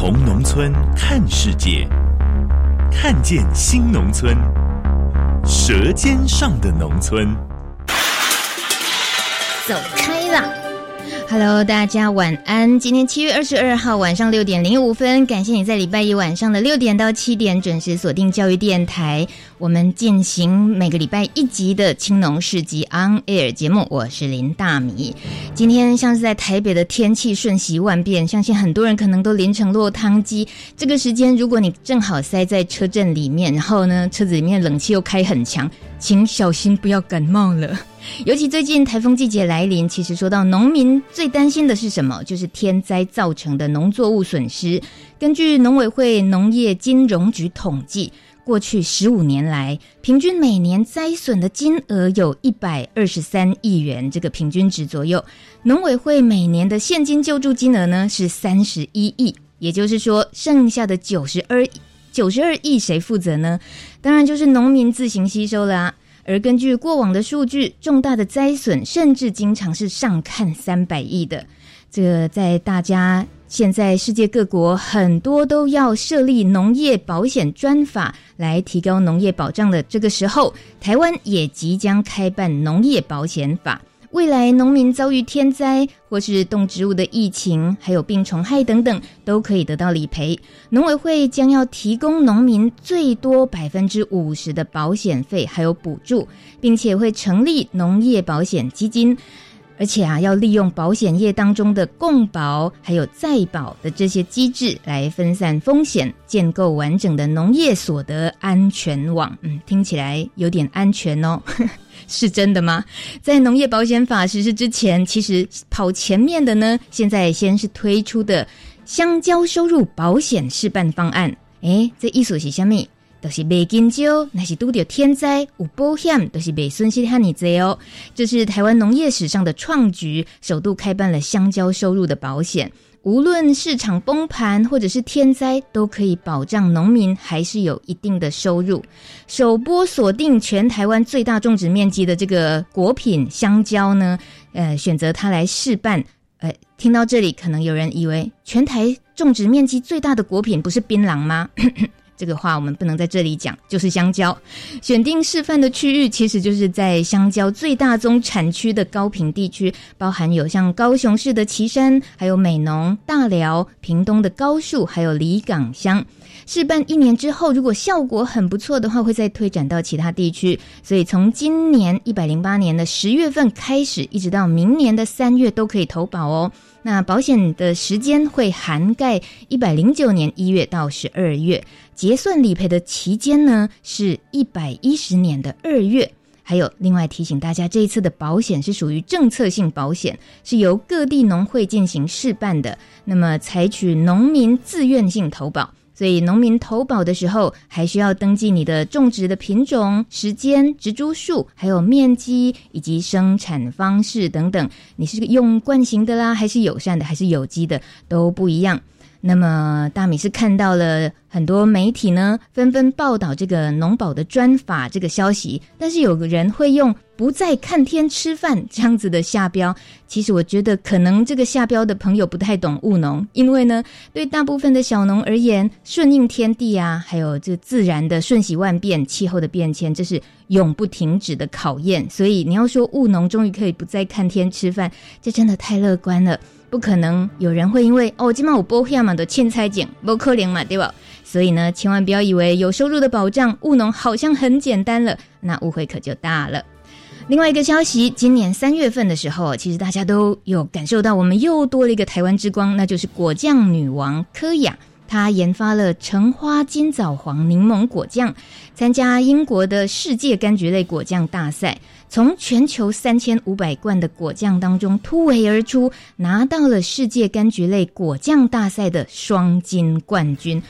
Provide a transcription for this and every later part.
从农村看世界，看见新农村，舌尖上的农村。走开啦！Hello，大家晚安。今天七月二十二号晚上六点零五分，感谢你在礼拜一晚上的六点到七点准时锁定教育电台。我们进行每个礼拜一集的青农市集 On Air 节目，我是林大米。今天像是在台北的天气瞬息万变，相信很多人可能都淋成落汤鸡。这个时间，如果你正好塞在车阵里面，然后呢，车子里面冷气又开很强，请小心不要感冒了。尤其最近台风季节来临，其实说到农民最担心的是什么？就是天灾造成的农作物损失。根据农委会农业金融局统计，过去十五年来，平均每年灾损的金额有一百二十三亿元，这个平均值左右。农委会每年的现金救助金额呢是三十一亿，也就是说，剩下的九十二九十二亿谁负责呢？当然就是农民自行吸收了啊。而根据过往的数据，重大的灾损甚至经常是上看三百亿的。这个在大家现在世界各国很多都要设立农业保险专法来提高农业保障的这个时候，台湾也即将开办农业保险法。未来农民遭遇天灾或是动植物的疫情，还有病虫害等等，都可以得到理赔。农委会将要提供农民最多百分之五十的保险费，还有补助，并且会成立农业保险基金。而且啊，要利用保险业当中的共保还有再保的这些机制来分散风险，建构完整的农业所得安全网。嗯，听起来有点安全哦。是真的吗？在农业保险法实施之前，其实跑前面的呢，现在先是推出的香蕉收入保险示范方案。诶，这意思是什么？都是没金蕉，那是拄到天灾有保险，都是没损失和你这哦。这是台湾农业史上的创举，首度开办了香蕉收入的保险。无论市场崩盘或者是天灾，都可以保障农民还是有一定的收入。首波锁定全台湾最大种植面积的这个果品香蕉呢，呃，选择它来试办。呃，听到这里，可能有人以为全台种植面积最大的果品不是槟榔吗？这个话我们不能在这里讲，就是香蕉。选定示范的区域，其实就是在香蕉最大宗产区的高屏地区，包含有像高雄市的旗山，还有美浓、大寮、屏东的高树，还有里港乡。试办一年之后，如果效果很不错的话，会再推展到其他地区。所以从今年一百零八年的十月份开始，一直到明年的三月都可以投保哦。那保险的时间会涵盖一百零九年一月到十二月。结算理赔的期间呢，是一百一十年的二月。还有另外提醒大家，这一次的保险是属于政策性保险，是由各地农会进行试办的。那么采取农民自愿性投保，所以农民投保的时候，还需要登记你的种植的品种、时间、植株数，还有面积以及生产方式等等。你是用惯行的啦，还是友善的，还是有机的，都不一样。那么大米是看到了很多媒体呢，纷纷报道这个农保的专法这个消息，但是有个人会用“不再看天吃饭”这样子的下标。其实我觉得可能这个下标的朋友不太懂务农，因为呢，对大部分的小农而言，顺应天地啊，还有这自然的瞬息万变、气候的变迁，这是永不停止的考验。所以你要说务农终于可以不再看天吃饭，这真的太乐观了。不可能有人会因为哦，今晚我保险嘛的凊彩捡，不可怜嘛，对吧？所以呢，千万不要以为有收入的保障务农好像很简单了，那误会可就大了。另外一个消息，今年三月份的时候，其实大家都有感受到，我们又多了一个台湾之光，那就是果酱女王柯雅。他研发了橙花金枣黄柠檬果酱，参加英国的世界柑橘类果酱大赛，从全球三千五百罐的果酱当中突围而出，拿到了世界柑橘类果酱大赛的双金冠军，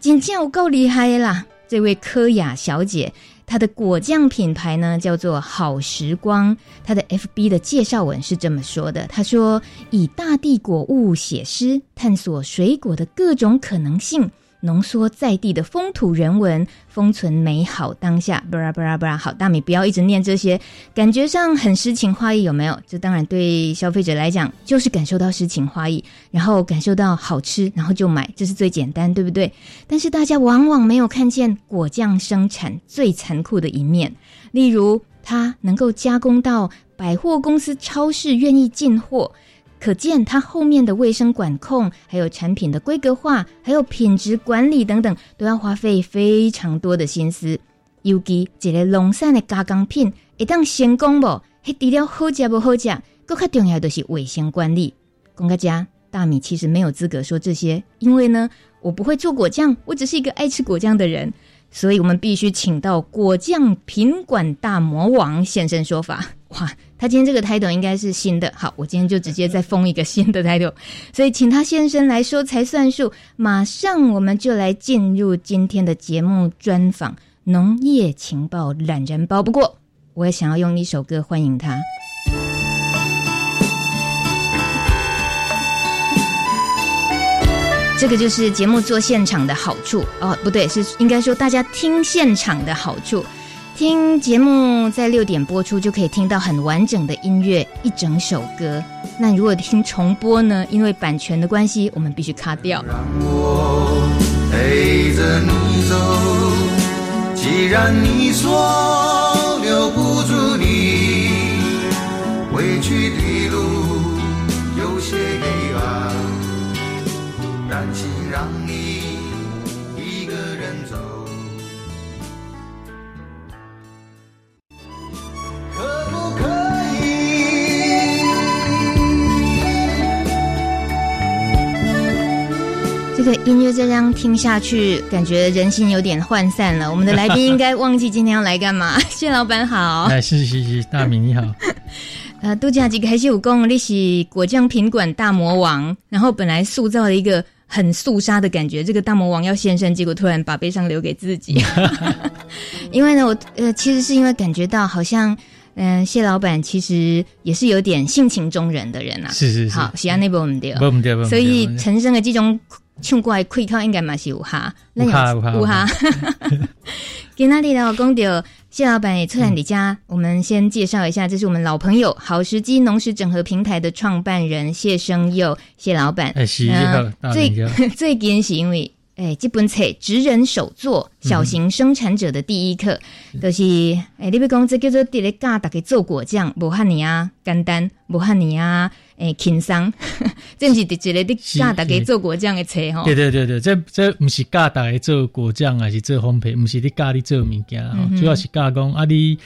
真正有够厉害啦！这位柯雅小姐。它的果酱品牌呢，叫做好时光。它的 FB 的介绍文是这么说的：他说，以大地果物写诗，探索水果的各种可能性。浓缩在地的风土人文，封存美好当下。布拉布拉布拉，好，大米不要一直念这些，感觉上很诗情画意，有没有？这当然对消费者来讲，就是感受到诗情画意，然后感受到好吃，然后就买，这是最简单，对不对？但是大家往往没有看见果酱生产最残酷的一面，例如它能够加工到百货公司、超市愿意进货。可见它后面的卫生管控，还有产品的规格化，还有品质管理等等，都要花费非常多的心思。尤其一个农产的加工品，一旦成功不，还除了好吃不好吃，更加重要的是卫生管理。公家大米其实没有资格说这些，因为呢，我不会做果酱，我只是一个爱吃果酱的人。所以我们必须请到果酱品管大魔王现身说法。哇，他今天这个 title 应该是新的。好，我今天就直接再封一个新的 title，所以请他现身来说才算数。马上我们就来进入今天的节目专访农业情报懒人包。不过，我也想要用一首歌欢迎他。这个就是节目做现场的好处哦，不对，是应该说大家听现场的好处。听节目在六点播出，就可以听到很完整的音乐，一整首歌。那如果听重播呢？因为版权的关系，我们必须卡掉。让我陪着你走，既然你说留不住你，回去的路有些黑暗。担心让这个音乐这样听下去，感觉人心有点涣散了。我们的来宾应该忘记今天要来干嘛？谢老板好，哎，是是是，大明你好。呃，度假几个还是有功，你是果酱品管大魔王，然后本来塑造了一个。很肃杀的感觉，这个大魔王要现身，结果突然把悲伤留给自己。因为呢，我呃，其实是因为感觉到好像，嗯、呃，谢老板其实也是有点性情中人的人啊。是是是，好，喜欢那部我们掉，不所以产生的这种冲过来溃口，应该嘛是有哈，那有有哈。今天呢，我讲到。谢老板也出来你家，嗯、我们先介绍一下，这是我们老朋友好时机农食整合平台的创办人谢生佑，谢老板。哎，是最 最惊喜，因为哎，这本册职人手作小型生产者的第一课，嗯、就是哎，你别讲这叫做第一教大家做果酱，无汉尼啊简单，无汉尼啊。诶，轻松，这不是直接的教大家做果酱的册吼。对对对对，这这不是教大家做果酱，还是做烘焙，不是你教你做物件，嗯、主要是加工。啊，你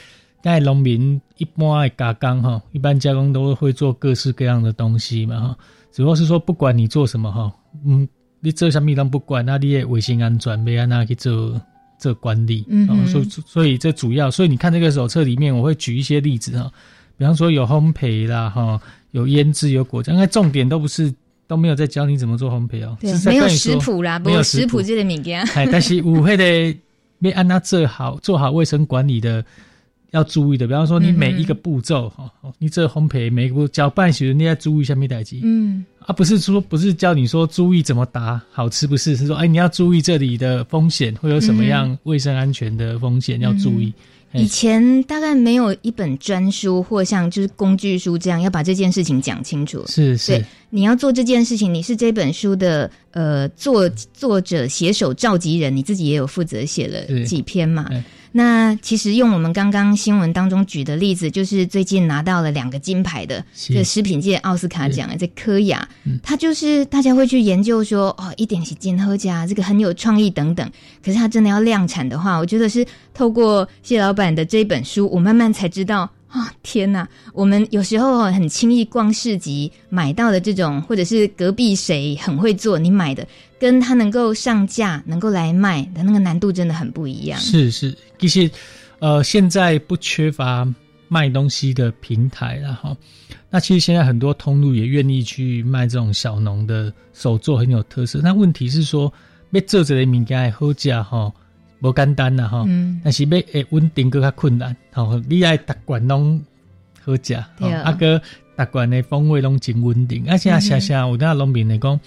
在农民一般的加工哈，一般加工都会做各式各样的东西嘛哈。主要是说，不管你做什么哈，嗯，你做什么都不管，那你的卫生安全没安那去做做管理。所以所以这主要，所以你看这个手册里面，我会举一些例子哈，比方说有烘焙啦哈。有腌制，有果酱，那重点都不是都没有在教你怎么做烘焙哦，对没有食谱啦，没有食谱这个物件。哎，但是舞会的要按它做好，做好卫生管理的要注意的，比方说你每一个步骤哈，你这烘焙每一个搅拌时你要注意什么代志？嗯，啊，不是说不是教你说注意怎么打好吃，不是是说哎你要注意这里的风险会有什么样卫生安全的风险、嗯、要注意。以前大概没有一本专书或像就是工具书这样要把这件事情讲清楚。是是，对，你要做这件事情，你是这本书的呃作作者写手召集人，你自己也有负责写了几篇嘛。那其实用我们刚刚新闻当中举的例子，就是最近拿到了两个金牌的这食品界奥斯卡奖的这科雅，他就是大家会去研究说哦，一点是金喝家这个很有创意等等。可是他真的要量产的话，我觉得是透过谢老板的这本书，我慢慢才知道啊、天哪！我们有时候很轻易逛市集买到的这种，或者是隔壁谁很会做，你买的跟他能够上架、能够来卖的那个难度真的很不一样。是是，其实呃，现在不缺乏卖东西的平台了哈。那其实现在很多通路也愿意去卖这种小农的手作，很有特色。那问题是说，要做这个物件好价哈。不简单呐哈，但是要会稳定佫较困难。吼，你爱达罐拢好食吼，啊个达罐的风味拢真稳定。而且啊，想想有当农民来讲，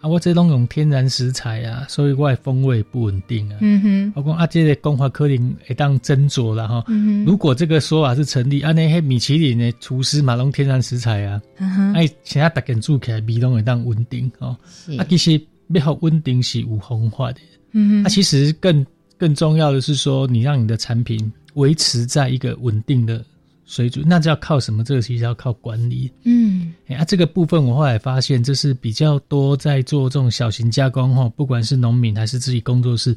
啊，我这拢用天然食材啊，所以我的风味不稳定啊。嗯哼，我讲啊，这个讲法可能会当斟酌了哈。如果这个说法是成立，啊，那些米其林的厨师嘛，拢天然食材啊，哎，现在大家煮起来味拢会当稳定哦。啊，其实要好稳定是有方法的。嗯哼，啊，其实更。更重要的是说，你让你的产品维持在一个稳定的水准，那就要靠什么？这个其实要靠管理。嗯，哎，啊，这个部分我后来发现，这是比较多在做这种小型加工哈，不管是农民还是自己工作室，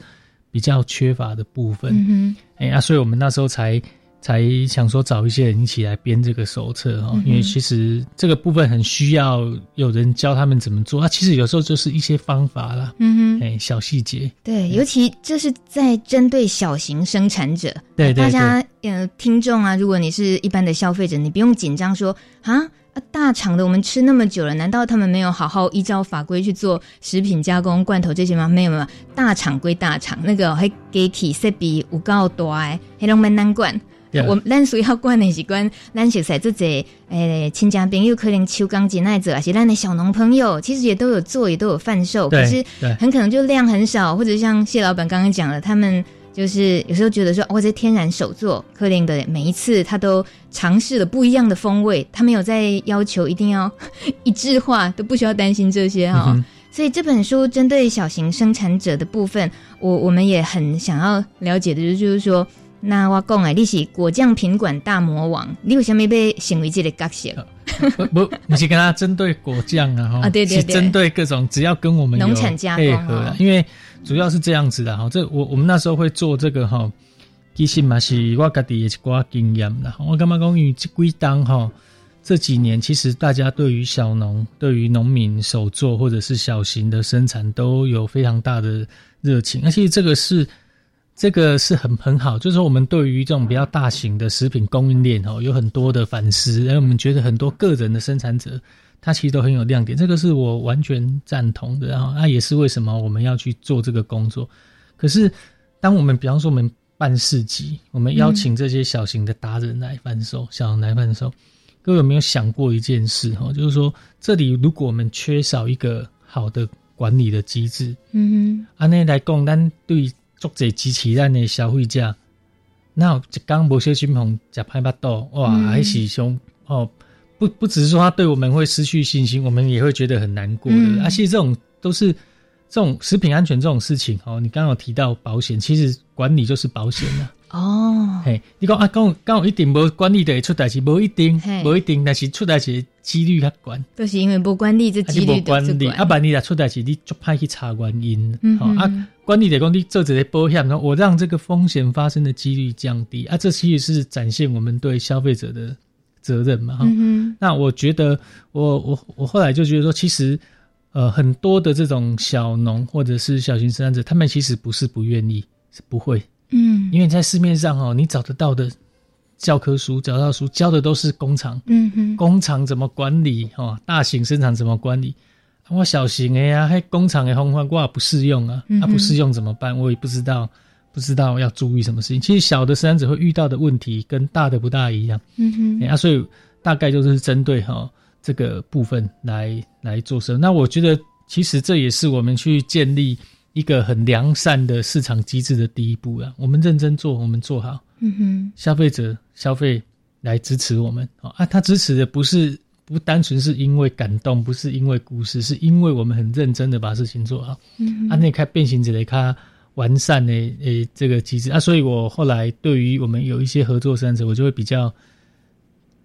比较缺乏的部分。嗯哼，哎，啊，所以我们那时候才。才想说找一些人一起来编这个手册哈，嗯、因为其实这个部分很需要有人教他们怎么做啊。其实有时候就是一些方法啦，嗯哼，哎，小细节。对，尤其这是在针对小型生产者。对，大家呃，听众啊，如果你是一般的消费者，你不用紧张说啊，大厂的我们吃那么久了，难道他们没有好好依照法规去做食品加工、罐头这些吗？没有没有，大厂归大厂，那个还给体设备有够多哎，还拢蛮难管。我咱需要管的是管 咱熟悉这些诶亲家朋友可能秋钢筋爱者，还是咱的小农朋友其实也都有做，也都有贩售，对可是很可能就量很少，或者像谢老板刚刚讲的，他们就是有时候觉得说，我、哦、这天然手作，柯林的每一次他都尝试了不一样的风味，他没有在要求一定要 一致化，都不需要担心这些哈。嗯、所以这本书针对小型生产者的部分，我我们也很想要了解的，就是说。那我讲诶，你是果酱品管大魔王，你为什么被成为这个角色？不 不，你是跟他针对果酱啊？哈，啊对对对，是针对各种只要跟我们农产加配合，哦、因为主要是这样子的哈。这我我们那时候会做这个哈，其实嘛是我家己的一寡经验啦。我干嘛讲？因为这几当哈这几年，其实大家对于小农、对于农民手作或者是小型的生产都有非常大的热情，而且这个是。这个是很很好，就是说我们对于这种比较大型的食品供应链哦，有很多的反思，然后我们觉得很多个人的生产者，他其实都很有亮点，这个是我完全赞同的。然后那也是为什么我们要去做这个工作。可是，当我们比方说我们办市集，我们邀请这些小型的达人来贩售，嗯、小型来贩售，各位有没有想过一件事哈？就是说，这里如果我们缺少一个好的管理的机制，嗯哼，按呢来供单对。做这机器人的消费者，那一刚无小心红食歹巴肚，哇，嗯、还是凶哦！不不只是说他对我们会失去信心，我们也会觉得很难过的。嗯、而且这种都是这种食品安全这种事情哦。你刚刚有提到保险，其实管理就是保险了。哦，嘿，你讲啊，刚刚有一定无管理的会出代志，无一定，无一定，但是出代志几率较悬。都是因为无管理，这几率就悬。啊，万一若出代志，你就歹去查原因。嗯哼，啊，管理的讲你做这个保险，我让这个风险发生的几率降低。啊，这其实是展现我们对消费者的责任嘛。哈、嗯，那我觉得我，我我我后来就觉得说，其实呃，很多的这种小农或者是小型生产者，他们其实不是不愿意，是不会。嗯，因为在市面上哦，你找得到的教科书，找到书教的都是工厂，嗯哼，工厂怎么管理哦，大型生产怎么管理？我小型的呀，还工厂的方法我也不适用啊，嗯、啊不适用怎么办？我也不知道，不知道要注意什么事情。其实小的生产者会遇到的问题跟大的不大一样，嗯哼，啊，所以大概就是针对哈这个部分来来做事。那我觉得其实这也是我们去建立。一个很良善的市场机制的第一步啊，我们认真做，我们做好，嗯哼，消费者消费来支持我们。啊，他支持的不是不单纯是因为感动，不是因为故事，是因为我们很认真的把事情做好，嗯，啊，那开变形者的看完善的诶这个机制。啊，所以我后来对于我们有一些合作生产者，我就会比较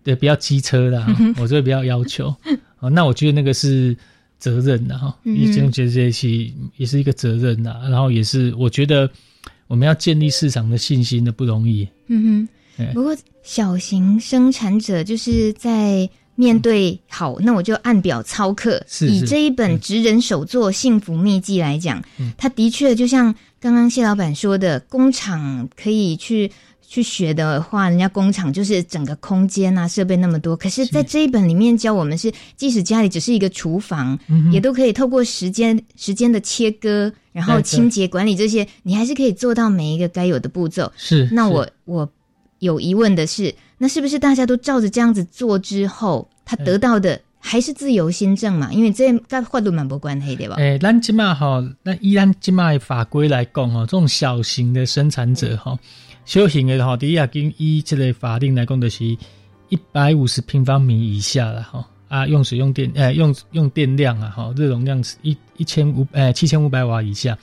对比较机车的，我就会比较要求。啊，那我觉得那个是。责任呐，哈，也这样觉得这些也是一个责任呐，然后也是我觉得我们要建立市场的信心的不容易。嗯哼，不过小型生产者就是在面对好，那我就按表操课。是以这一本职人手作幸福秘籍来讲，它的确就像刚刚谢老板说的，工厂可以去。去学的话，人家工厂就是整个空间啊，设备那么多。可是，在这一本里面教我们是，即使家里只是一个厨房，嗯、也都可以透过时间时间的切割，然后清洁管理这些，你还是可以做到每一个该有的步骤。是。那我我有疑问的是，那是不是大家都照着这样子做之后，他得到的还是自由新政嘛？因为这跟法律蛮不关系对吧？诶，咱今嘛哈，那依咱今嘛法规来讲哈，这种小型的生产者哈。小型的哈，第一啊，跟以这个法定来讲的是一百五十平方米以下了哈啊，用水用电呃用用电量啊哈，热容量是一一千五呃七千五百瓦以下，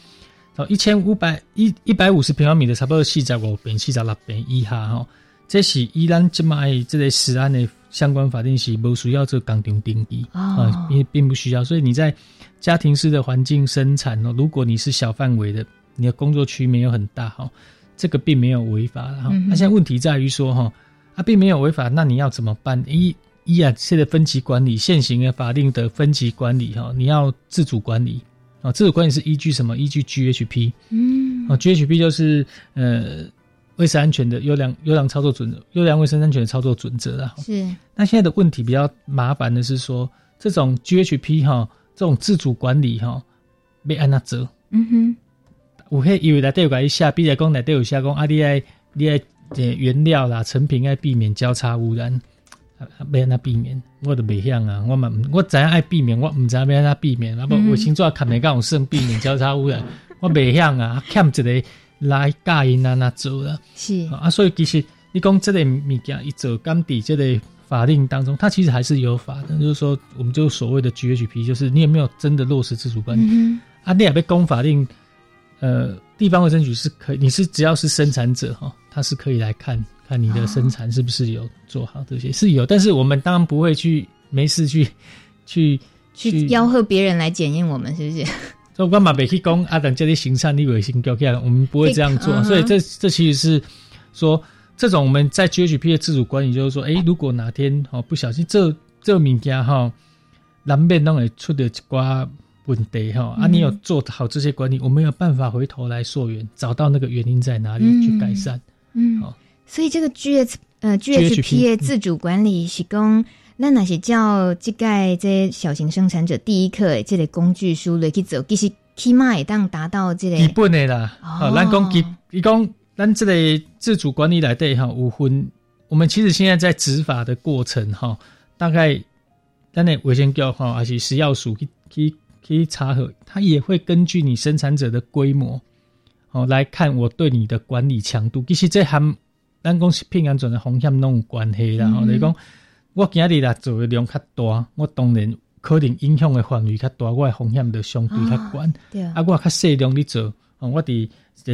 到一千五百一一百五十平方米的差不多四十五平四十六平以下哈，这是依咱即卖这个食安的相关法定是不需要做工厂登记啊，因为并不需要，所以你在家庭式的环境生产哦，如果你是小范围的，你的工作区没有很大哈。这个并没有违法哈，那、嗯啊、现在问题在于说哈，啊并没有违法，那你要怎么办？一一啊，现在分级管理现行的法定的分级管理哈，你要自主管理啊，自主管理是依据什么？依据 GHP，嗯，啊 GHP 就是呃卫生安全的优良优良操作准则，优良卫生安全的操作准则啦。是。那现在的问题比较麻烦的是说，这种 GHP 哈，这种自主管理哈，被按那责。嗯哼。有迄以为内底有甲伊写，比如讲内底有写讲啊，你爱你爱原料啦、成品爱避免交叉污染，啊，要安怎避免？我都袂晓啊，我嘛我知影爱避免，我毋知影要安怎避免。啊不，卫生纸看袂够算避免交叉污染，我袂晓啊，欠一个来教因安怎做啦。是啊，所以其实你讲即个物件，伊做甘底即个法令当中，它其实还是有法的，就是说，我们就所谓的 GHP，就是你有没有真的落实自主管理？嗯、啊，你也被讲法令。呃，地方卫生局是可以，你是只要是生产者哈，他是可以来看看你的生产是不是有做好这些，哦、是有，但是我们当然不会去没事去 去去吆喝别人来检验我们，是不是？所以我嘛别去讲啊，等这里行善，你卫生搞起来，我们不会这样做。所以这这其实是说，这种我们在 GHP 的自主管理，就是说，哎，如果哪天哦不小心这这物件哈，难免都会出的一寡。问题哈啊，你有做好这些管理，嗯、我们有办法回头来溯源，找到那个原因在哪里去改善。嗯，好、嗯，所以这个 G S 呃 G H P A 自主管理是讲，那那些叫这个这小型生产者第一课这类工具书来去走，其实起码也当达到这个基本的啦。哦，咱讲基，伊讲咱这类自主管理来对哈，五分，我们其实现在在执法的过程哈，大概咱的卫生局哈还是食药署去去。可以查核，它也会根据你生产者的规模，哦，来看我对你的管理强度。其实这含咱讲食品安全的风险拢有关系啦。哦，你讲我今日来做的量较大，我当然可能影响的范围较大，我的风险就相对较悬。对啊，我较细量的做，哦，我的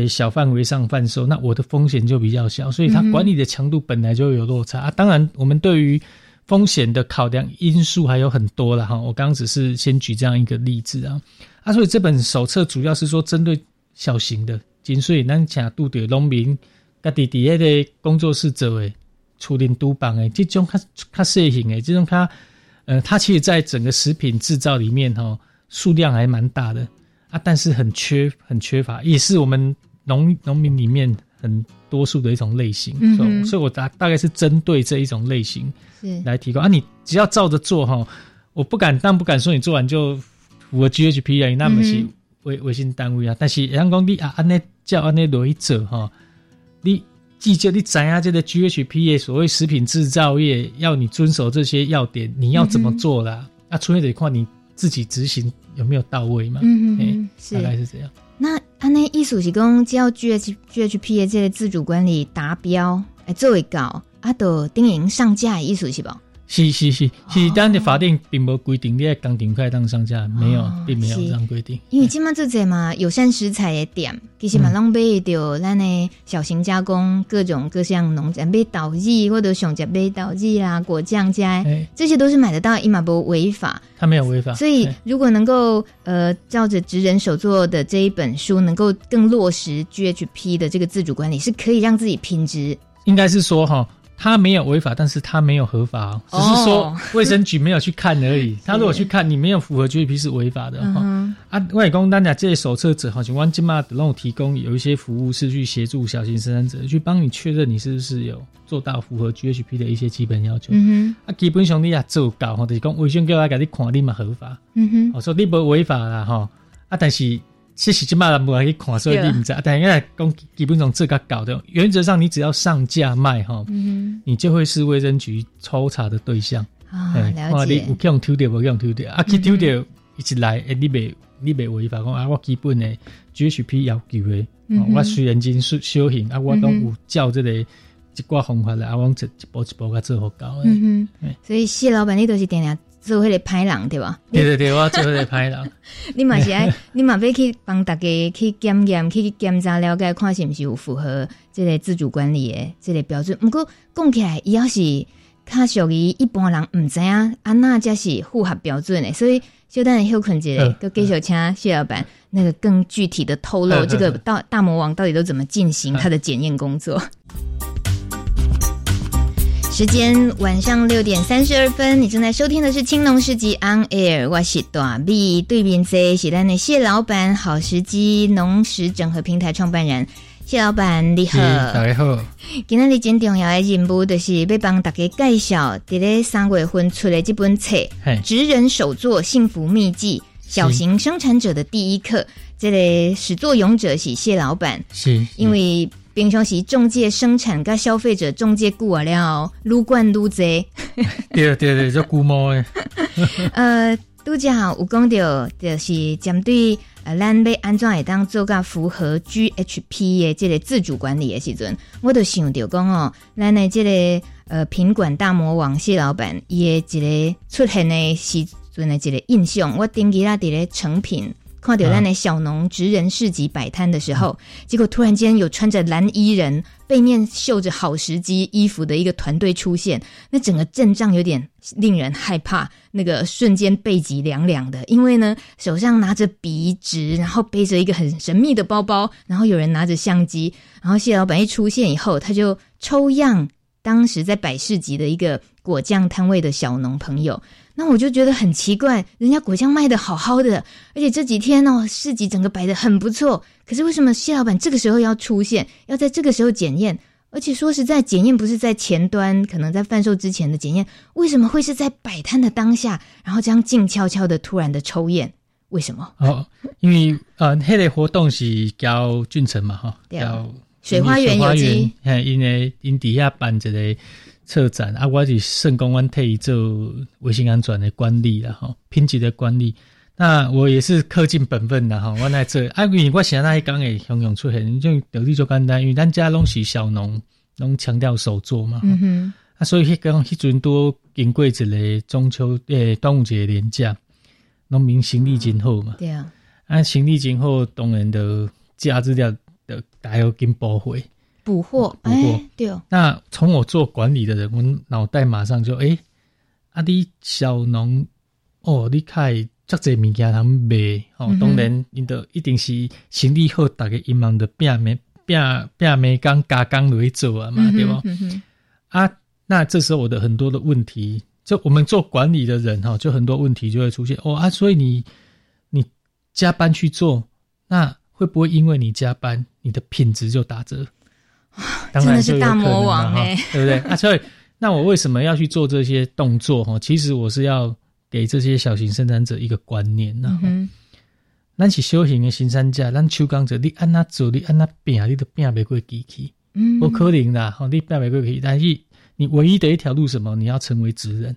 小范围上贩售，那我的风险就比较小，所以它管理的强度本来就有落差。啊，当然，我们对于风险的考量因素还有很多了哈，我刚刚只是先举这样一个例子啊，啊，所以这本手册主要是说针对小型的，所以咱请拄着农民家己底下的工作室做诶，处理督办诶，这种较较细型诶，这种它呃，它其实在整个食品制造里面哈，数量还蛮大的啊，但是很缺很缺乏，也是我们农农民里面很多数的一种类型，嗯哼，所以我大大概是针对这一种类型。是来提供啊！你只要照着做哈，我不敢，但不敢说你做完就符合 GHP 啊，那么是微微信单位啊。但是人讲你啊，按呢叫按呢来做哈，你记住你知啊，这个 GHP 的所谓食品制造业要你遵守这些要点，你要怎么做啦？嗯、啊，出现这一块你自己执行有没有到位嘛？嗯嗯，是大概是这样。那按呢意思是讲，只要 GH GHP 的这个自主管理达标，哎，做一搞。啊，都定营上架的意思是无？是是是，其实咱的法定并无规定你在工厂开当上架，没有，并没有这样规定。因为今麦做这嘛友善食材的店，其实嘛拢买到咱的小型加工各种各项农产品导剂或者上架买导剂啦、果酱加，这些都是买得到，伊嘛不违法。他没有违法。所以如果能够呃照着职人手作的这一本书，能够更落实 GHP 的这个自主管理，是可以让自己品质。应该是说哈。他没有违法，但是他没有合法，只是说卫生局没有去看而已。他如果去看，你没有符合 GAP 是违法的哈。啊，我也讲大家这些手册者好像我今嘛的那种提供有一些服务是去协助小型生产者去帮你确认你是不是有做到符合 GHP 的一些基本要求。嗯哼，啊，基本上你也做到哈，就是讲卫生局来给你看你嘛合法。嗯哼，我说你不违法啦哈，啊，但是。其实即卖人不会去看，所以你唔知。但因为讲基本上这个搞的，原则上你只要上架卖哈，嗯，你就会是卫生局抽查的对象。啊，了解。你有用抽掉，无用抽掉，啊，去抽掉一起来，诶，你未你未违法讲啊，我基本的 GHP 要求的，我虽然经修修行啊，我都有照这个一挂方法来，啊，我一一步一步甲做好搞。嗯哼，所以谢老板，你都是点样？做迄个歹人对吧？对对对，我做迄个歹人。你嘛是爱，你嘛要去帮大家去检验、去检查、了解，看是毋是有符合这个自主管理的这个标准。毋过讲起来，伊要是较属于一般人毋知影，安那才是符合标准的。所以，小等休困一下，搁继续请谢老板那个更具体的透露，这个大大魔王到底都怎么进行他的检验工作。时间晚上六点三十二分，你正在收听的是《青农市集 On Air》，我是大 B 对面在是咱的谢老板，好时机农食整合平台创办人。谢老板，你好，大家好。今天你真重要的任务就是要帮大家介绍，伫咧三月份出的这本册《职人手作幸福秘籍：小型生产者的第一课》，这个始作俑者是谢老板，是。因为。平常时中介生产跟消费者中介过了，撸管撸贼。对 对对，就龟毛诶。呃，拄则有讲到，就是针对呃，咱要安怎会当做个符合 GHP 的这个自主管理的时阵，我都想到讲哦，咱的这个呃品管大魔王谢老板伊的一个出现的时阵的一个印象，我顶起来伫咧成品。看到咱的小农职人市集摆摊的时候，结果突然间有穿着蓝衣人、背面绣着好时机衣服的一个团队出现，那整个阵仗有点令人害怕，那个瞬间背脊凉凉的，因为呢手上拿着笔纸，然后背着一个很神秘的包包，然后有人拿着相机，然后谢老板一出现以后，他就抽样当时在百市集的一个果酱摊位的小农朋友。那我就觉得很奇怪，人家果酱卖的好好的，而且这几天哦，市集整个摆的很不错。可是为什么谢老板这个时候要出现，要在这个时候检验？而且说实在，检验不是在前端，可能在贩售之前的检验，为什么会是在摆摊的当下，然后这样静悄悄的突然的抽验？为什么？哦，因为呃，那类活动是叫俊成嘛，哈，叫水花园有机，因为因底下办这个。策展啊，我是圣公安特意做卫生安全的管理啦，吼，品质的管理。那我也是恪尽本分的吼，我来做。啊，因为我现在刚会汹涌出现，就道理就简单，因为咱家拢是小农，拢强调手作嘛。嗯哼。啊，所以迄刚迄阵都经过一个中秋诶端午节连假，农民心力真好嘛。对啊。啊，心力真好，当然的价值了的大有跟补回。补货，哎、欸，对哦。那从我做管理的人，我脑袋马上就哎、欸，啊，你小农哦，你开这些物件他们卖哦，当然你的一定是行李好，大家一忙的变没变变没刚加工来做啊嘛，嗯、对吧？嗯、啊，那这时候我的很多的问题，就我们做管理的人哈，就很多问题就会出现哦啊，所以你你加班去做，那会不会因为你加班，你的品质就打折？当然是大魔王哎，对不对啊？所以，那我为什么要去做这些动作？哈，其实我是要给这些小型生产者一个观念呐。嗯，咱是小型的生产者，咱手工者，你按那做，你按那变，你都变不过机器。嗯，不可能啦，你变不过机器。但是你唯一的一条路什么？你要成为职人。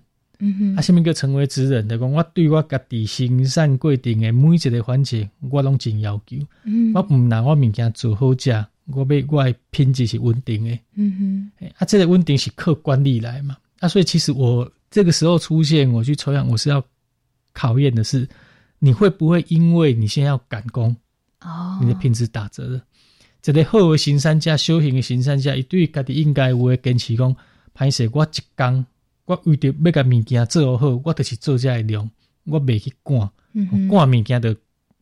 啊，什么叫成为职人？就讲我对我家己生产过程的每一个环节，我拢真要求。嗯，我唔拿我物件做好食。我要我的品质是稳定的，嗯哼，啊，这个稳定是靠管理来嘛，啊，所以其实我这个时候出现，我去抽样，我是要考验的是，你会不会因为你现在要赶工，哦，你的品质打折了？这个好的生产者、修行的生产者，伊对家己应该有诶坚持讲，歹势我一工，我为着要甲物件做好，我就是做遮个量，我袂去赶，赶物件的。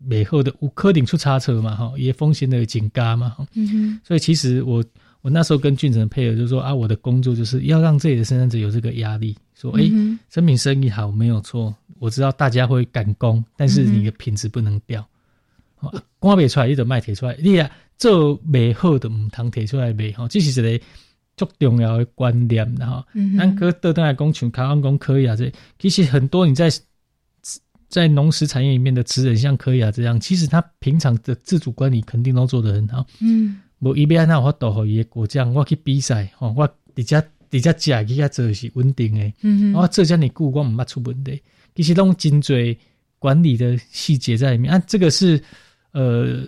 袂好的有可能出差错嘛？哈，也风险的增加嘛？吼，嗯哼。所以其实我我那时候跟俊成配合，就是说啊，我的工作就是要让自己的生产者有这个压力，说，哎、嗯，生品生意好没有错，我知道大家会赶工，但是你的品质不能掉。光卖出来，你就卖提出来，你啊做袂好的毋通提出来卖吼，这是一个足重要的观念的哈。咱哥倒转来讲，像台湾讲可以啊，这其实很多你在在农食产业里面的职人，像可以啊这样，其实他平常的自主管理肯定都做得很好。嗯，无伊要安怎，我倒互伊个果酱，我去比赛吼，我直接直接食去遐做是稳定的。嗯，我做遮尔久，我毋捌出问题。其实拢真侪管理的细节在里面啊，这个是。呃，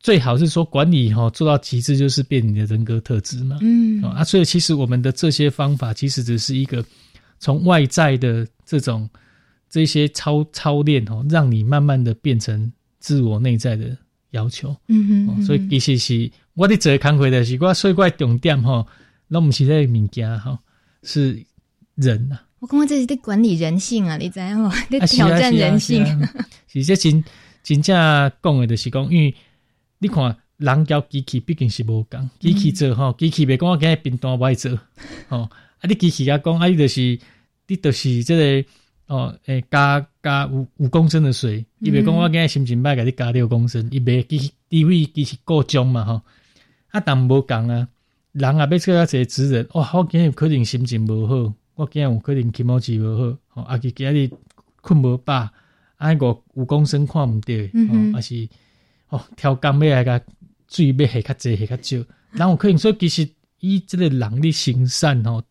最好是说管理哈做到极致，就是变你的人格特质嘛。嗯啊，所以其实我们的这些方法，其实只是一个从外在的这种这些操操练哦，让你慢慢的变成自我内在的要求。嗯哼，所以其实是我的这个工课的是我所以我重点哈，那我们现在物件哈是人呐。我刚刚这是在管理人性啊，你知道吗？在挑战人性。其实 真。真正讲的就是讲，因为你看人交机器毕竟是无共，机器做吼，机器别讲我今日平单歹做，吼啊你机器甲讲啊，你就是你就是这个哦，诶加加五五公升的水，伊别讲我今日心情歹，甲你加六公升，伊别机器地位机器够重嘛吼，啊但无共啊，人啊要做啊一个职人，哇，我今日有可能心情无好，我今日有可能气毛气无好，吼啊佮今日困无饱。啊，个五公升看毋对，嗯，还是哦，挑工要来个水要下较济下较少，然后可能说其实伊即个人的行善吼，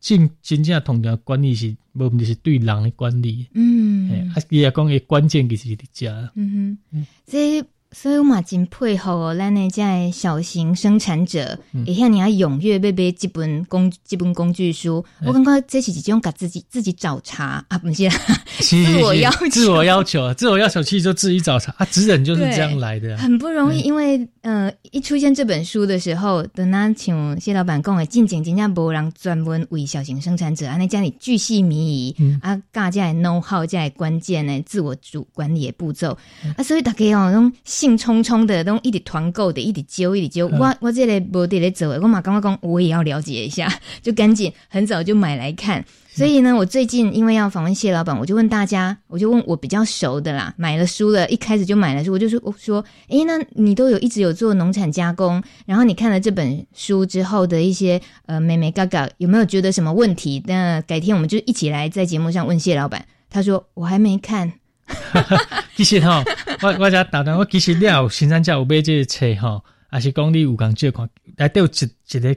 真真正同样管理是无毋是对人的管理，嗯，啊，伊也讲诶关键其实伫遮，嗯哼，这。所以我嘛真佩服哦，咱呢在小型生产者，会向你要踊跃买买这本工这本工具书。嗯、我感觉这是一种给自己自己找茬啊，不是，是自我要求，自我要求，自我要求，其实就自己找茬啊。职人就是这样来的，很不容易。嗯、因为呃，一出现这本书的时候，等他请谢老板讲的，进前真正无人专门为小型生产者啊，那家里巨细靡遗、嗯、啊，大家的 know how，加关键的自我主管理的步骤、嗯、啊，所以大家哦，那种。兴冲冲的，都一直团购的，一直揪，一直揪。我我这里不得来走，我马刚刚讲，我也要了解一下，就赶紧很早就买来看。所以呢，我最近因为要访问谢老板，我就问大家，我就问我比较熟的啦，买了书了，一开始就买了书，我就说，我说，诶，那你都有一直有做农产加工，然后你看了这本书之后的一些呃美眉嘎嘎，有没有觉得什么问题？那改天我们就一起来在节目上问谢老板。他说我还没看。其实吼，我我才打断，我其实你有新山家有买这个册哈，还是讲你有共借看，内底有一一个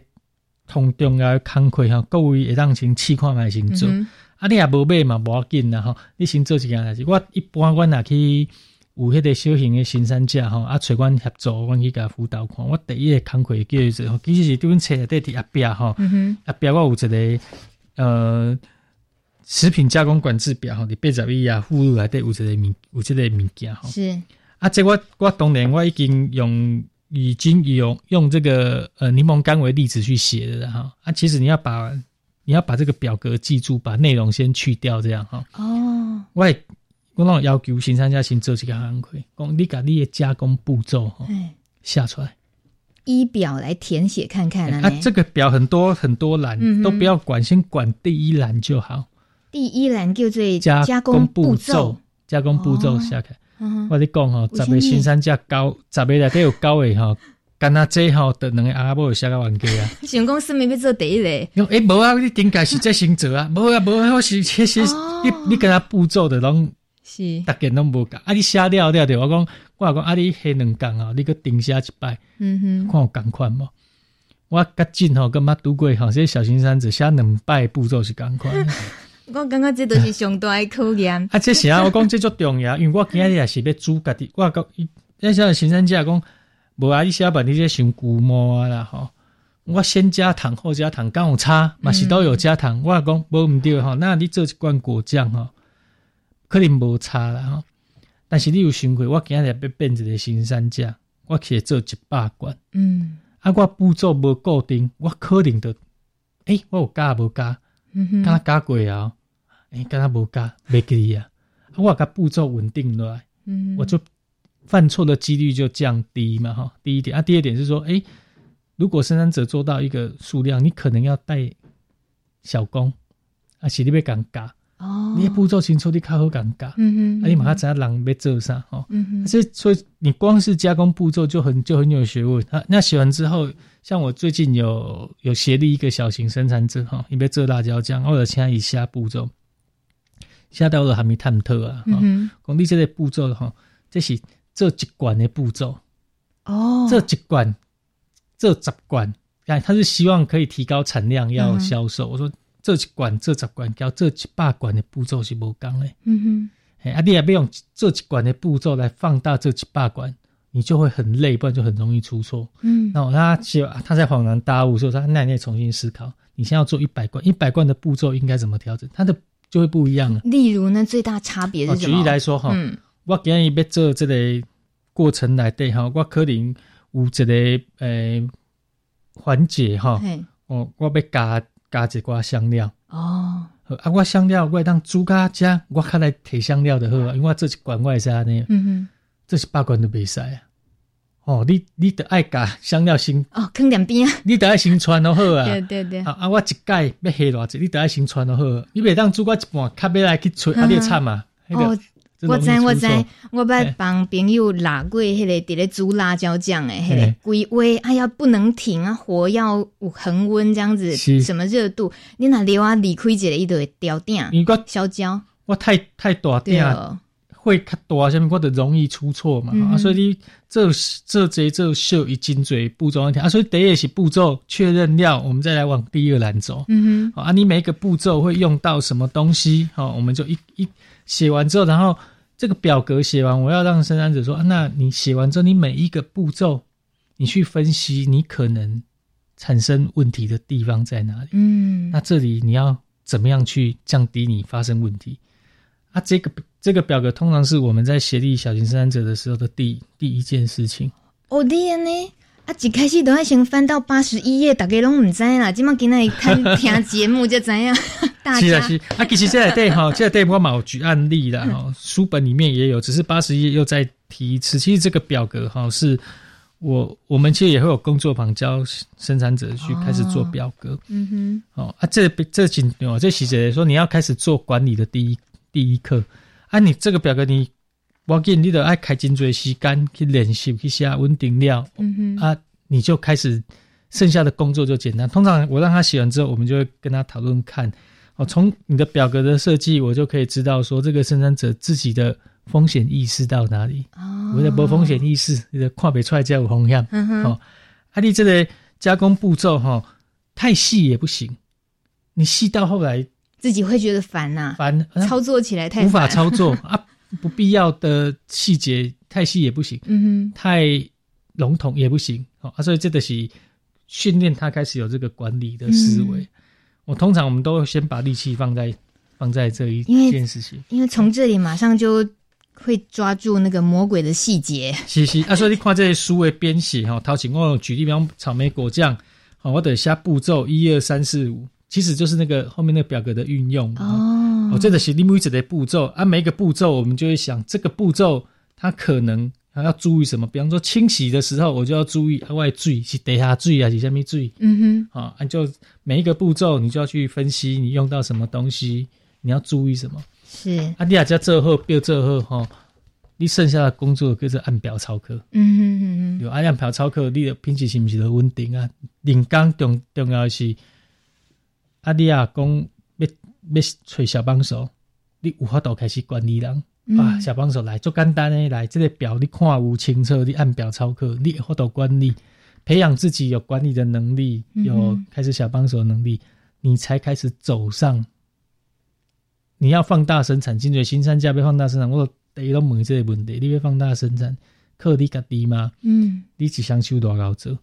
通重要的工课吼，各位会当先试看卖先做，嗯、啊你也无买嘛，无要紧啦吼，你先做一件代志。我一般我若去有迄个小型的新山家吼，啊找阮合作，阮去甲辅导看。我第一个工课叫做，其实是这本册内底伫后壁哈，后壁我有一个呃。食品加工管制表吼，你八十一啊，附录来对有这个物，有这个物件吼。是啊，这我我当年我已经用已经用用这个呃柠檬干为例子去写的了哈。啊，其实你要把你要把这个表格记住，把内容先去掉，这样哈。哦。我我那种要求新商家先做这个行规，讲你把你的加工步骤哈下出来，依表来填写看看啊。啊，这个表很多很多栏，嗯、都不要管，先管第一栏就好。第一栏叫做加工步骤，加工步骤下开。我跟你讲吼，十个新山价高，十个内底有九个吼，干那这吼，得两个阿伯有写个玩具啊。想讲是咪要做第一个？用诶，无啊，你顶该是在先做啊，无啊，无啊，我是其实你你跟他步骤的拢是，大家拢无共。啊，你写了了的，我讲我讲啊，你迄两工吼，你个顶写一摆，嗯哼，看有共款无？我较近吼，跟捌拄过吼，这小型山子写两摆步骤是共款。我感觉这都是上大的考验。啊，这是啊，我讲这足重要，因为我今日也是要煮家己。我讲，那像新山家讲，无啊，你写把你这上古摸啊啦吼。我先加糖后加糖，刚有差，嘛是都有加糖。嗯、我讲无毋对吼，那你做一罐果酱吼，可能无差啦吼。但是你有想过，我今日要变一个新山家，我可以做一百罐。嗯，啊，我步骤无固定，我可能的，诶、欸，我有加无加？嗯哼，加过啊？诶、欸，敢若无加，袂记哩啊！我甲步骤稳定落来，嗯，我就犯错的几率就降低嘛，哈。第一点啊，第二点是说，诶、欸，如果生产者做到一个数量，你可能要带小工，啊，是你要尴尬哦，你的步骤清楚，你较好尴尬，嗯嗯，啊，你马上知道人要做啥，哦，嗯嗯，所以所以你光是加工步骤就很就很有学问。啊，那写完之后，像我最近有有协力一个小型生产者，哈，你要做辣椒酱，或者其他以下步骤，下到了还没探讨啊，嗯哼，讲你这个步骤哈，这是做一罐的步骤，哦，这一罐。这十罐，哎，他是希望可以提高产量，要销售。嗯、我说这几罐、这十罐，叫这几百罐的步骤是无同的。嗯哼，哎，啊，你也不用这几罐的步骤来放大这几百罐，你就会很累，不然就很容易出错。嗯，那我他就他在恍然大悟说，他那你也重新思考，你现在要做一百罐，一百罐的步骤应该怎么调整，他的就会不一样了。例如呢，最大差别是什么？举例来说哈，嗯、我今日要做这个过程来对哈，我可能。有一个诶环节哈，哦，我要加加一寡香料哦，啊，我香料我会当煮咖加，我看来提香料的好啊，因为我这一罐我会使安尼，嗯哼，这是八罐都袂使啊，哦，你你得爱加香料先哦，放两边啊，你得爱先穿就好啊，对对对，啊啊，我一盖要下偌济，你得爱先穿就好，你袂当煮我一半，较要来去吹啊，你惨嘛，哦。我知我知，我捌帮朋友拉过迄个伫咧煮辣椒酱诶，迄个规划，哎呀不能停啊，火要有恒温这样子，是。什么热度？你若留啊离开一个，伊就会掉鼎。你个烧焦，我太太大定，会较大，下面我就容易出错嘛。啊，所以你这这这这秀一精嘴步骤一条啊，所以第一是步骤确认料，我们再来往第二栏走。嗯哼，啊，你每一个步骤会用到什么东西？好，我们就一一写完之后，然后。这个表格写完，我要让生产者说：“啊、那你写完之后，你每一个步骤，你去分析你可能产生问题的地方在哪里？嗯，那这里你要怎么样去降低你发生问题？啊，这个这个表格通常是我们在协力小型生产者的时候的第第一件事情。哦，对呀呢。”啊，一开始都要先翻到八十一页，大家拢唔知啦。今麦今日看听节目就知样。大家是啊是啊，其实这个对哈，这个对我冇举案例啦哈，书本里面也有，只是八十一页又再提一次。其实这个表格哈，是我我们其实也会有工作坊教生产者去开始做表格。嗯哼，哦啊，这这几哦，这细节说你要开始做管理的第一第一课啊，你这个表格你。我建议你得爱开真多时间去练习去写稳定了，嗯哼啊，你就开始剩下的工作就简单。通常我让他写完之后，我们就会跟他讨论看，哦，从你的表格的设计，我就可以知道说这个生产者自己的风险意识到哪里。哦，我的没风险意识，你的看不出来才有风险。嗯哼，哦，啊，你这个加工步骤哈，太细也不行，你细到后来自己会觉得烦呐，烦，操作起来太无法操作 啊。不必要的细节太细也不行，嗯哼，太笼统也不行，好啊，所以这个是训练他开始有这个管理的思维。嗯、我通常我们都先把力气放在放在这一件事情，因为从这里马上就会抓住那个魔鬼的细节。是是啊，所以你看这些书的编写哈，陶景我举例，比方草莓果酱，好，我等下步骤一二三四五，其实就是那个后面那个表格的运用哦。哦，这个是你每一的步骤啊，每一个步骤我们就会想，这个步骤它可能还要注意什么？比方说清洗的时候，我就要注意额外注意是底下注意还是下面注意？嗯哼，啊，就每一个步骤你就要去分析你用到什么东西，你要注意什么？是啊，你啊叫做后，标做后哈，你剩下的工作就是按表操课。嗯哼嗯哼，有按表操课，你的品质是不是都稳定啊？领工重重要的是，啊，你啊讲。要要找小帮手，你有法度开始管理人、嗯、啊！小帮手来做简单诶来，这个表你看有清楚，你按表操课，你有法度管理，培养自己有管理的能力，有开始小帮手的能力，嗯、你才开始走上。你要放大生产，金水新三价被放大生产，我第一拢问这个问题：你要放大生产，靠你家己吗？嗯，你只想收多少做？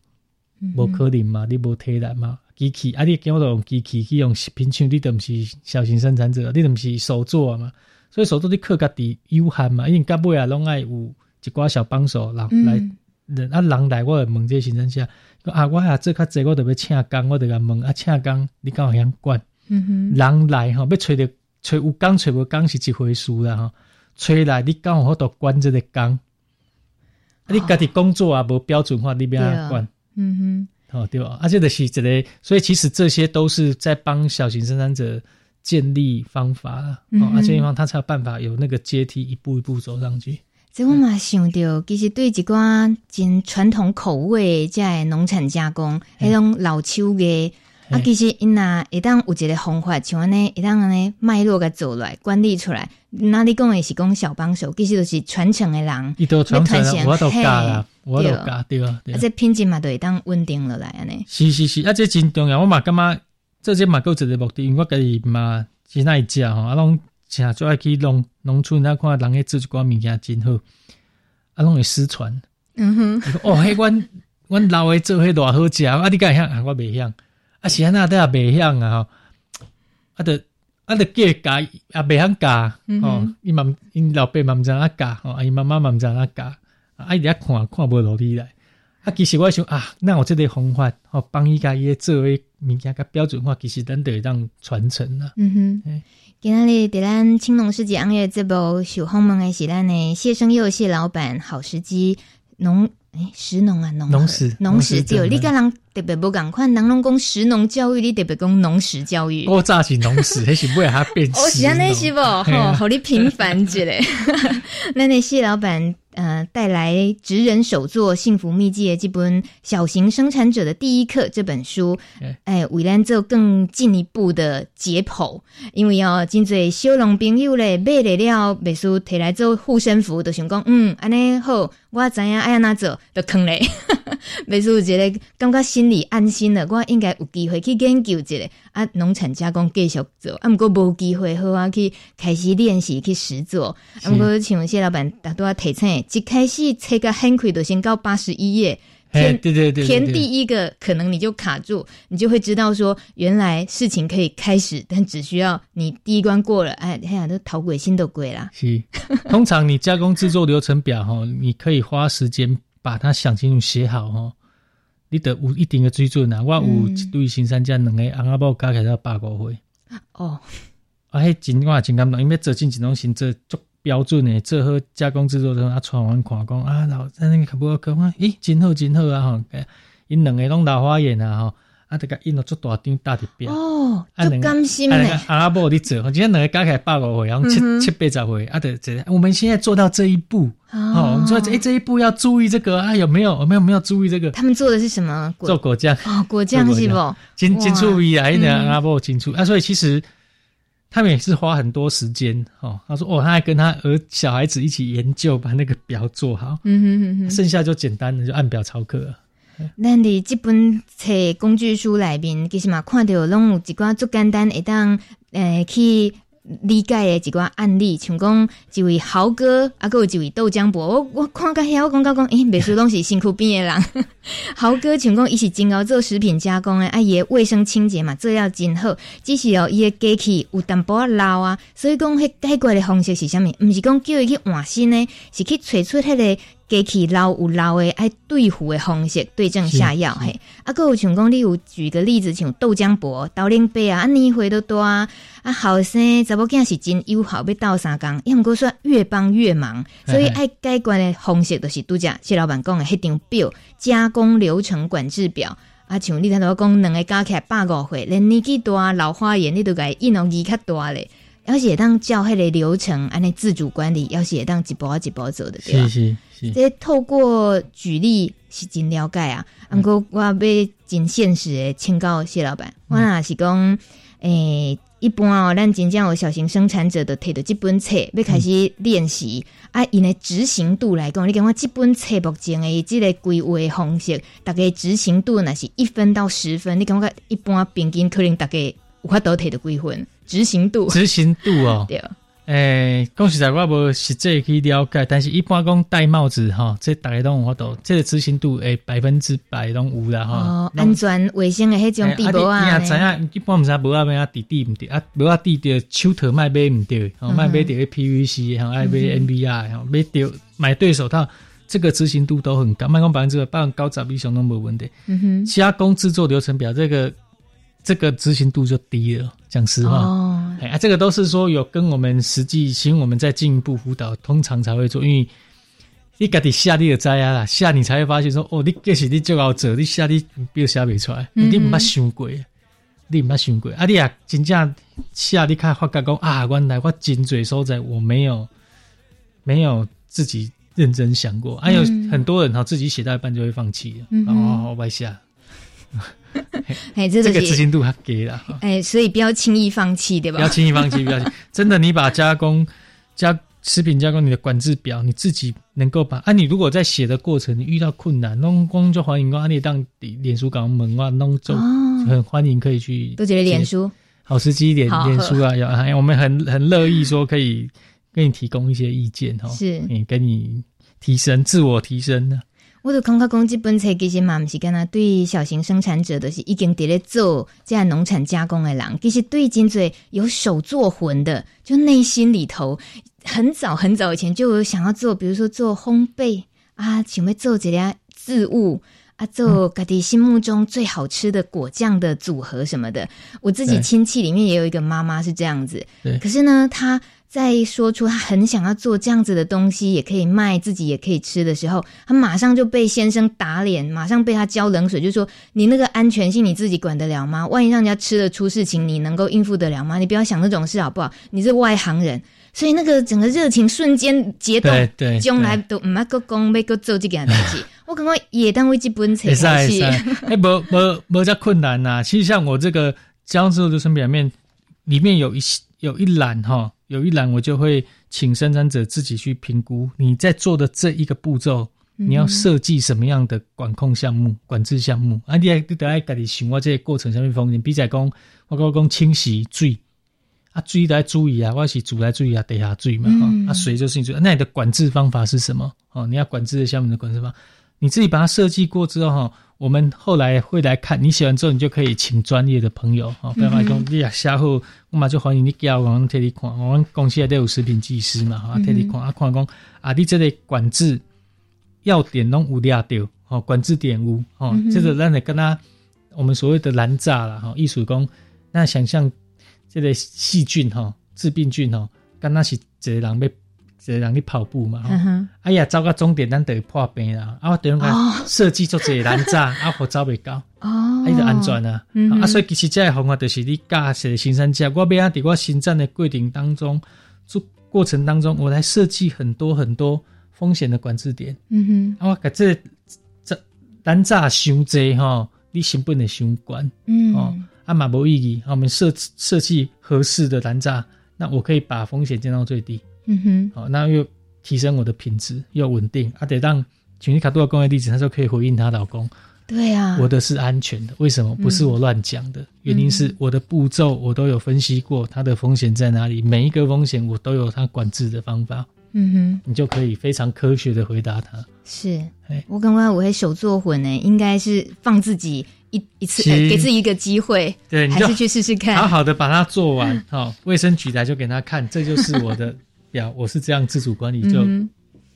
无可能嘛？你无体力嘛？机器啊！你叫我用机器去用食品厂，你都毋是小型生产者，你都毋是手做嘛？所以手做你靠家己有限嘛？因为到尾啊，拢爱有一寡小帮手人、嗯、来人啊，人来我会问这个生产者啊，我啊做较济，我就要请工，我就甲问啊，请工你敢有样管？嗯哼，人来吼，要揣着揣有工揣无工是一回事啦吼，揣来你敢有法度管即个工？啊，你家己工作啊无标准化，你要安怎管？嗯哼。哦，对吧？而且的是这类，所以其实这些都是在帮小型生产者建立方法，嗯、哦，而且地方他才有办法有那个阶梯一步一步走上去。这我嘛想到，其实对一寡真传统口味这农产加工，那种老手艺，啊，其实因那一旦有一个方法，像安尼一旦安尼脉络个走来，管理出来，那你讲的是讲小帮手，其实都是传承的人，伊都传承，我都教啦，我都教，对啊，啊，这品质嘛都会当稳定落来安尼。是是是，啊，这真重要，我嘛感觉这些嘛够一个目的，因为我家己嘛是那一家吼，啊，拢正做爱去农农村，那看人个做一寡物件真好，啊，拢会失传。嗯哼，哦，迄阮阮老诶做迄偌好食，啊，你敢会晓啊？我袂晓。啊，是安那都也袂晓啊！吼，啊，得啊，得教教也袂晓教吼。伊嘛，因老爸嘛毋知影教，吼，啊，伊妈妈嘛毋知影教，啊，伊遐看看无落去来。啊，其实我想啊，那有即个方法，吼，帮伊家伊做诶物件甲标准化，其实咱得会当传承啊。嗯哼，今仔日伫咱青龙世纪行业这部受访问诶是咱诶谢生佑谢老板，好时机农。诶，食农啊，农农食农食教育，你甲人特别不共款，人拢讲食农教育，你特别讲农食教育。我早是农食，还是为他变？哦，是安尼是不？吼，好你平凡之类。那那谢老板。呃，带来职人手作幸福秘籍的这本《小型生产者的第一课》这本书，哎，为咱做更进一步的解剖，因为哦，真侪小农朋友咧买来了，别说摕来做护身符，就想讲，嗯，安尼好，我知影爱安怎做，就坑咧。别说一个感觉心里安心了，我应该有机会去研究一下啊，农产加工继续做，啊，毋过无机会好啊，去开始练习去实做，啊，毋过请谢老板大多啊提醒。一开始切个很快就先到八十一页，填对对对，填第一个可能你就卡住，你就会知道说原来事情可以开始，但只需要你第一关过了，哎，哎呀，都头过心都鬼啦。是，通常你加工制作流程表哈，你可以花时间把它想清楚写好哈，你得有一定的水准啊。我有一对新三家两个阿阿宝加起来要八个回哦，啊，迄真我真感动，因为做进一种行这做。标准诶，做好加工制作的啊，传完看讲啊，老在那个可不可讲啊？咦，真好真好啊！吼，因两个拢老花眼啊！吼，啊，这个印了做大张大的表哦，就甘心嘞。阿伯你做，今天两个加起来八个回，然后七七八十回，啊，对这，我们现在做到这一步，哦，我们说诶，这一步要注意这个啊，有没有？有没有没有注意这个？他们做的是什么？做果酱哦，果酱是不？真真注意啊！一点阿伯清楚啊，所以其实。他们也是花很多时间哦。他说：“哦，他还跟他儿小孩子一起研究，把那个表做好。嗯哼哼哼，剩下就简单的，就按表操课。咱伫即本册工具书内面，其实嘛看着拢有一寡足简单，会当诶去。”理解诶一寡案例，像讲一位豪哥，啊，还有一位豆浆伯，我我看到遐，我感觉讲，诶，袂输拢是身躯边诶人。豪哥像讲伊是真熬做食品加工的，啊，伊卫生清洁嘛，做要真好。只是哦，伊个机器有淡薄仔老啊，所以讲迄解决的方式是啥物？毋是讲叫伊去换新的，是去找出迄个机器老有老的爱对付的方式，对症下药嘿。啊，还有像讲你有举个例子，像豆浆薄、豆奶杯啊，啊，年岁都大啊，啊后生查某囝是真友好，要斗三工，伊毋过说越帮越忙，所以爱解决的方式就是拄则谢老板讲的迄张表，加工流程管制表。啊，像你头拄讲两个加起来百五岁，连年纪大老花眼，你都该印容易较大咧。要是会当照迄个流程，安尼自主管理，要是会当一步一步走的，对吧？是是是。这透过举例是真了解啊。毋过我要真现实的请教谢老板，嗯、我若是讲，诶、欸，一般哦，咱真正有小型生产者的摕到即本册，要开始练习、嗯、啊，因的执行度来讲，你感觉即本册目前的这个规划方式，大概执行度若是一分到十分，你感觉一般平均可能大概有法度摕到几分？执行度，执行度哦，对，诶，讲实在我无实际去了解，但是一般讲戴帽子吼，这大概都有法度，这个执行度诶百分之百拢有啦吼。哦，安全卫生的迄种地步啊，你也知影，一般毋知无啊，咩啊，滴滴毋对啊，无啊，滴着手套卖买毋对，哦，卖买着 PVC，吼，爱买 NBR，吼，买着买对手套，这个执行度都很高，卖讲百分之百百分之九十以上都无问题。嗯哼，加工制作流程表这个。这个执行度就低了，讲实话。哦，哎，这个都是说有跟我们实际，请我们再进一步辅导，通常才会做。因为你家己下你就知啊啦，下你才会发现说，哦，你这是你最好做，你下你比如写不出来，嗯、你唔捌想过，你唔捌想过，啊，你啊真正下你看发觉讲啊，原来我真济所在，我没有没有自己认真想过，还、嗯啊、有很多人哈，自己写到一半就会放弃了，嗯、哦，外下，哎，这个执行度还给了，哎，所以不要轻易放弃，对吧？不要轻易放弃，不要，真的，你把加工加。食品加工，你的管制表你自己能够把啊，你如果在写的过程你遇到困难，弄工作欢迎啊，你当脸书港门啊，弄就很欢迎可以去。都觉得脸书好时机，脸脸书啊，要我们很很乐意说可以给你提供一些意见哈，是，嗯，给你提升自我提升的。我就感觉讲，这本册其实嘛，不是干那对小型生产者都是已经伫咧做这样农产加工的人，其实对真侪有手做魂的，就内心里头很早很早以前就有想要做，比如说做烘焙啊，想要做这些植物啊，做家己心目中最好吃的果酱的组合什么的。我自己亲戚里面也有一个妈妈是这样子，可是呢，她。在说出他很想要做这样子的东西，也可以卖，自己也可以吃的时候，他马上就被先生打脸，马上被他浇冷水，就说：“你那个安全性你自己管得了吗？万一让人家吃了出事情，你能够应付得了吗？你不要想那种事好不好？你是外行人，所以那个整个热情瞬间解冻，对，将来都唔要搁讲，要个做这件代志。我刚刚也当为基本才开始，哎，无无无这困难呐。其实像我这个江浙的生表面里面有一有一栏哈。有一栏，我就会请生产者自己去评估你在做的这一个步骤，你要设计什么样的管控项目、管制项目。啊，你还得爱自己想我这个过程上面风险，比如讲我讲讲清洗水啊，水得注意啊，我是煮来注意啊，地下水嘛哈，啊水就是你说，那你的管制方法是什么？哦，你要管制的项目的管制方法，你自己把它设计过之后哈。我们后来会来看，你写完之后，你就可以请专业的朋友啊，比方说你啊，下后我嘛就欢迎你叫我们替你看，我们公司也都有食品技师嘛，啊替你看啊，看讲啊，你这个管制要点拢有抓到哦，管制点有哦，这个让你跟他我们所谓的拦炸了哈，艺术工那想象这个细菌哈，致病菌哈，跟那是一个人被。这让你跑步嘛？嗯、哎呀，走到终点咱得破病啦！啊，我等于讲设计做这拦诈，啊，我走袂到哦，伊就安全啊。嗯、啊，所以其实这个方法就是你驾驶的生产者，我要在我生产的过程当中，做过程当中，我来设计很多很多风险的管制点。嗯哼，啊，我把这这拦诈伤济哈，你成本的相关。嗯，哦，啊嘛无意义。我们设设计合适的拦诈，那我可以把风险降到最低。嗯哼，好，那又提升我的品质，又稳定，啊，得让群尼卡多的工业地址，他说可以回应她老公，对啊，我的是安全的，为什么？不是我乱讲的，嗯、原因是我的步骤我都有分析过，它的风险在哪里，每一个风险我都有它管制的方法，嗯哼，你就可以非常科学的回答他。是，我刚刚我会手做混呢，应该是放自己一一次，给自己一个机会，对，还是去试试看，好好的把它做完，好，卫生局来就给他看，这就是我的。呀，我是这样自主管理，就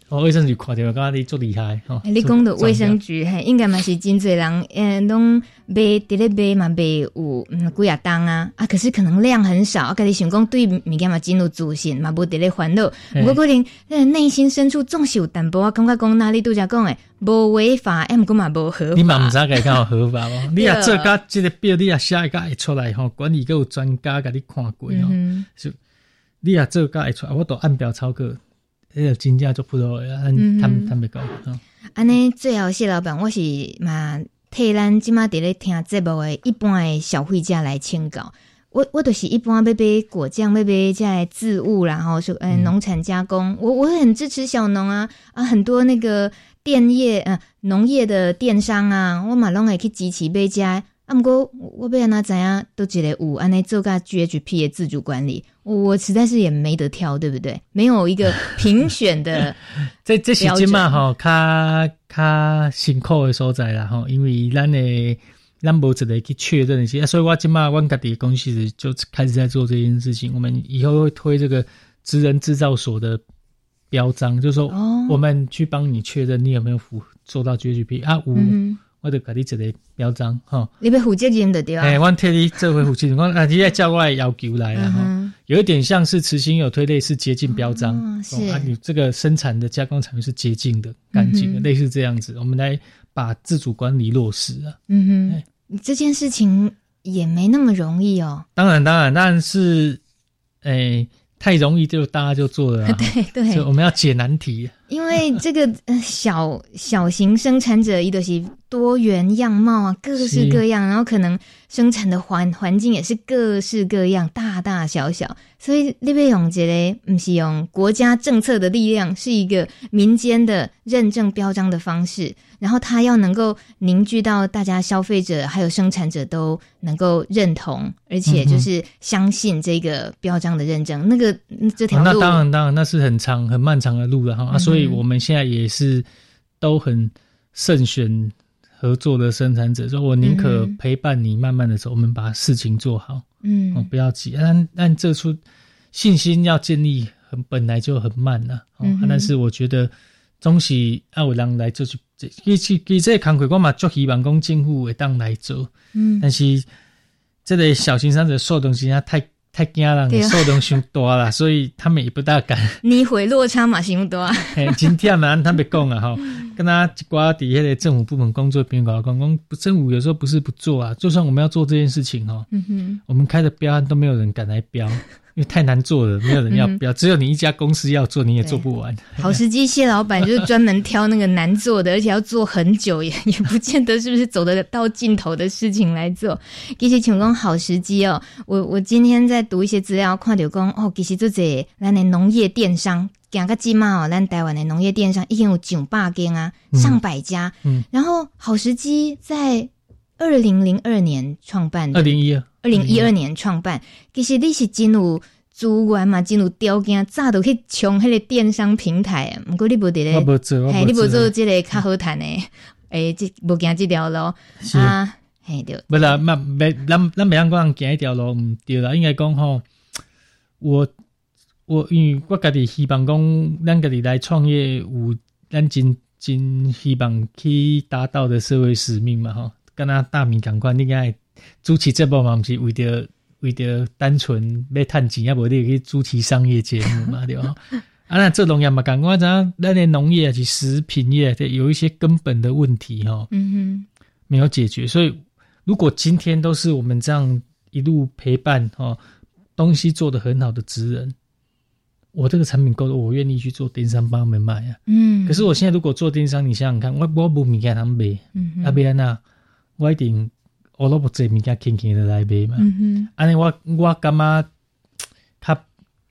哦，卫生局看到我刚刚你做厉害哈。你讲的卫生局，嘿，应该嘛是真济人，嗯，拢卖伫咧卖嘛卖有嗯几啊档啊，啊，可是可能量很少，啊，家己想讲对物件嘛真有自信嘛，无伫咧烦恼，不过可能呃内心深处总是有淡薄啊，感觉讲哪里拄则讲诶，无违法，哎，毋过嘛无合法。你嘛毋知该讲合法哦，你啊做甲这个表，你啊写一个会出来吼，管理阁有专家甲你看过哦，就。你也做个会出来，我都按表操课，那个金价就不多呀，他们他们讲。安尼最后谢老板，我是嘛替咱即马伫咧听节目诶一般诶消费者来请教。我我都是一般要买果酱，要买这些渍物，然后说嗯农产加工，我我很支持小农啊啊，很多那个电业啊农业的电商啊，我嘛拢会去支持买遮。啊，毋过我被人家怎样都一个有安尼做甲 GHP 的自主管理，我实在是也没得挑，对不对？没有一个 评选的 这这些金嘛哈，卡卡辛苦的所在啦哈，因为咱的咱无一个去确认一些，所以我今嘛我家己的公司就开始在做这件事情。我们以后会推这个职人制造所的标章，就是说我们去帮你确认你有没有符做到 GHP 啊五。嗯我就给你一个标章，哈，你要负责任的对吧？哎，我替你做回负责任，我啊，你也叫我来要求来了哈。有一点像是慈心有推类似接近标章，嗯、是、哦、啊，你这个生产的加工产品是洁净的、干净的、嗯，类似这样子，我们来把自主管理落实啊。嗯哼，这件事情也没那么容易哦。当然，当然，但是，诶，太容易就大家就做了、啊。对 对，所以我们要解难题。因为这个小小型生产者，伊都是多元样貌啊，各式各样，然后可能生产的环环境也是各式各样，大大小小。所以你要用这个，不是用国家政策的力量，是一个民间的认证标章的方式。然后它要能够凝聚到大家消费者还有生产者都能够认同，而且就是相信这个标章的认证。嗯、那个这条路、当然当然那是很长很漫长的路了哈、嗯、啊，所以。我们现在也是都很慎选合作的生产者，说我宁可陪伴你慢慢的走，我们把事情做好，嗯，哦，不要急，但但这出信心要建立很本来就很慢呐，哦，但是我觉得总是要有人来做去，其实其实这个工作我嘛就希望讲政府会当来做，嗯，但是这个小型生产者受东西啊太。太惊人，受动太大了，所以他们也不大敢。你回落差嘛，太大。哎，今天嘛，他们讲啊，吼，跟他挂底下的政府部门工作边搞，讲讲政府有时候不是不做啊，就算我们要做这件事情哈，嗯哼，我们开的标案都没有人敢来标。因为太难做了，没有人要标，嗯，只有你一家公司要做，你也做不完。好时机蟹老板就是专门挑那个难做的，而且要做很久，也 也不见得是不是走得到尽头的事情来做。其实请讲好时机哦，我我今天在读一些资料，看到讲哦，其实这些咱的农业电商，讲个鸡毛哦，咱台湾的农业电商已经有九百间啊，上百家。嗯，然后好时机在二零零二年创办的，二零一二。二零一二年创办，其实你是真有资源嘛，真有条件，早都去抢迄个电商平台毋。过你无伫咧，嘿，你无做即个较好趁诶，诶，即无行即条路啊，嘿，对。不啦，嘛，没，咱咱袂让讲行迄条路毋对啦，应该讲吼，我我因为我家己希望讲，咱家己来创业有咱真真希望去达到的社会使命嘛，吼，跟他大米赶快应该。主持节目嘛，不是为着为着单纯要赚钱，也无你去主持商业节目嘛，对吧？啊，那这农业嘛，刚刚讲那些农业及食品业，有一些根本的问题哈，嗯哼，没有解决。所以，如果今天都是我们这样一路陪伴哈，东西做得很好的职人，我这个产品够了，我愿意去做电商帮他们卖啊。嗯，可是我现在如果做电商，你想想看，我我不米给他们卖，嗯，啊，别人那我一定。我都不做物件，轻轻的来买嘛。嗯哼，安尼我我感觉 他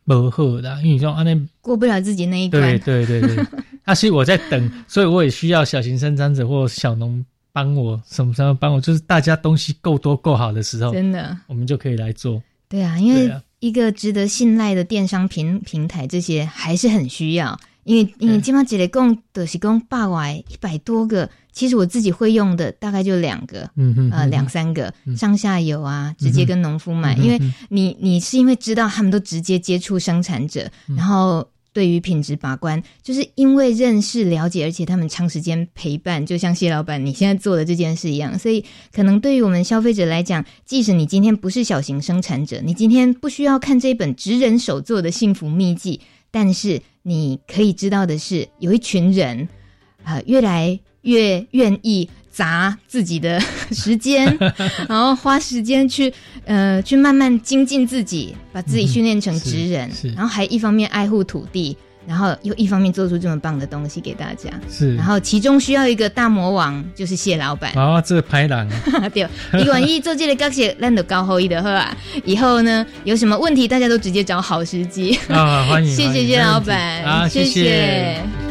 不好啦，因为说安尼过不了自己那一关。对对对对，啊，所以我在等，所以我也需要小型生产者或小农帮我，什么什么帮我，就是大家东西够多够好的时候，真的，我们就可以来做。对啊，因为一个值得信赖的电商平平台，这些还是很需要。因为因为基本上一个共都是共百外一百多个，其实我自己会用的大概就两个，嗯哼，呃两三个、嗯、上下游啊，直接跟农夫买，嗯、因为你你是因为知道他们都直接接触生产者，嗯、然后对于品质把关，就是因为认识了解，而且他们长时间陪伴，就像谢老板你现在做的这件事一样，所以可能对于我们消费者来讲，即使你今天不是小型生产者，你今天不需要看这本职人手做的幸福秘籍，但是。你可以知道的是，有一群人，啊、呃，越来越愿意砸自己的时间，然后花时间去，呃，去慢慢精进自己，把自己训练成职人，嗯，然后还一方面爱护土地。然后又一方面做出这么棒的东西给大家，是。然后其中需要一个大魔王，就是谢老板。哦，这个拍档啊。对，你愿意做这个高谢，烂的高好一的喝啊。以后呢，有什么问题大家都直接找好时机。啊、哦，欢迎。谢谢谢老板，啊，谢谢。谢谢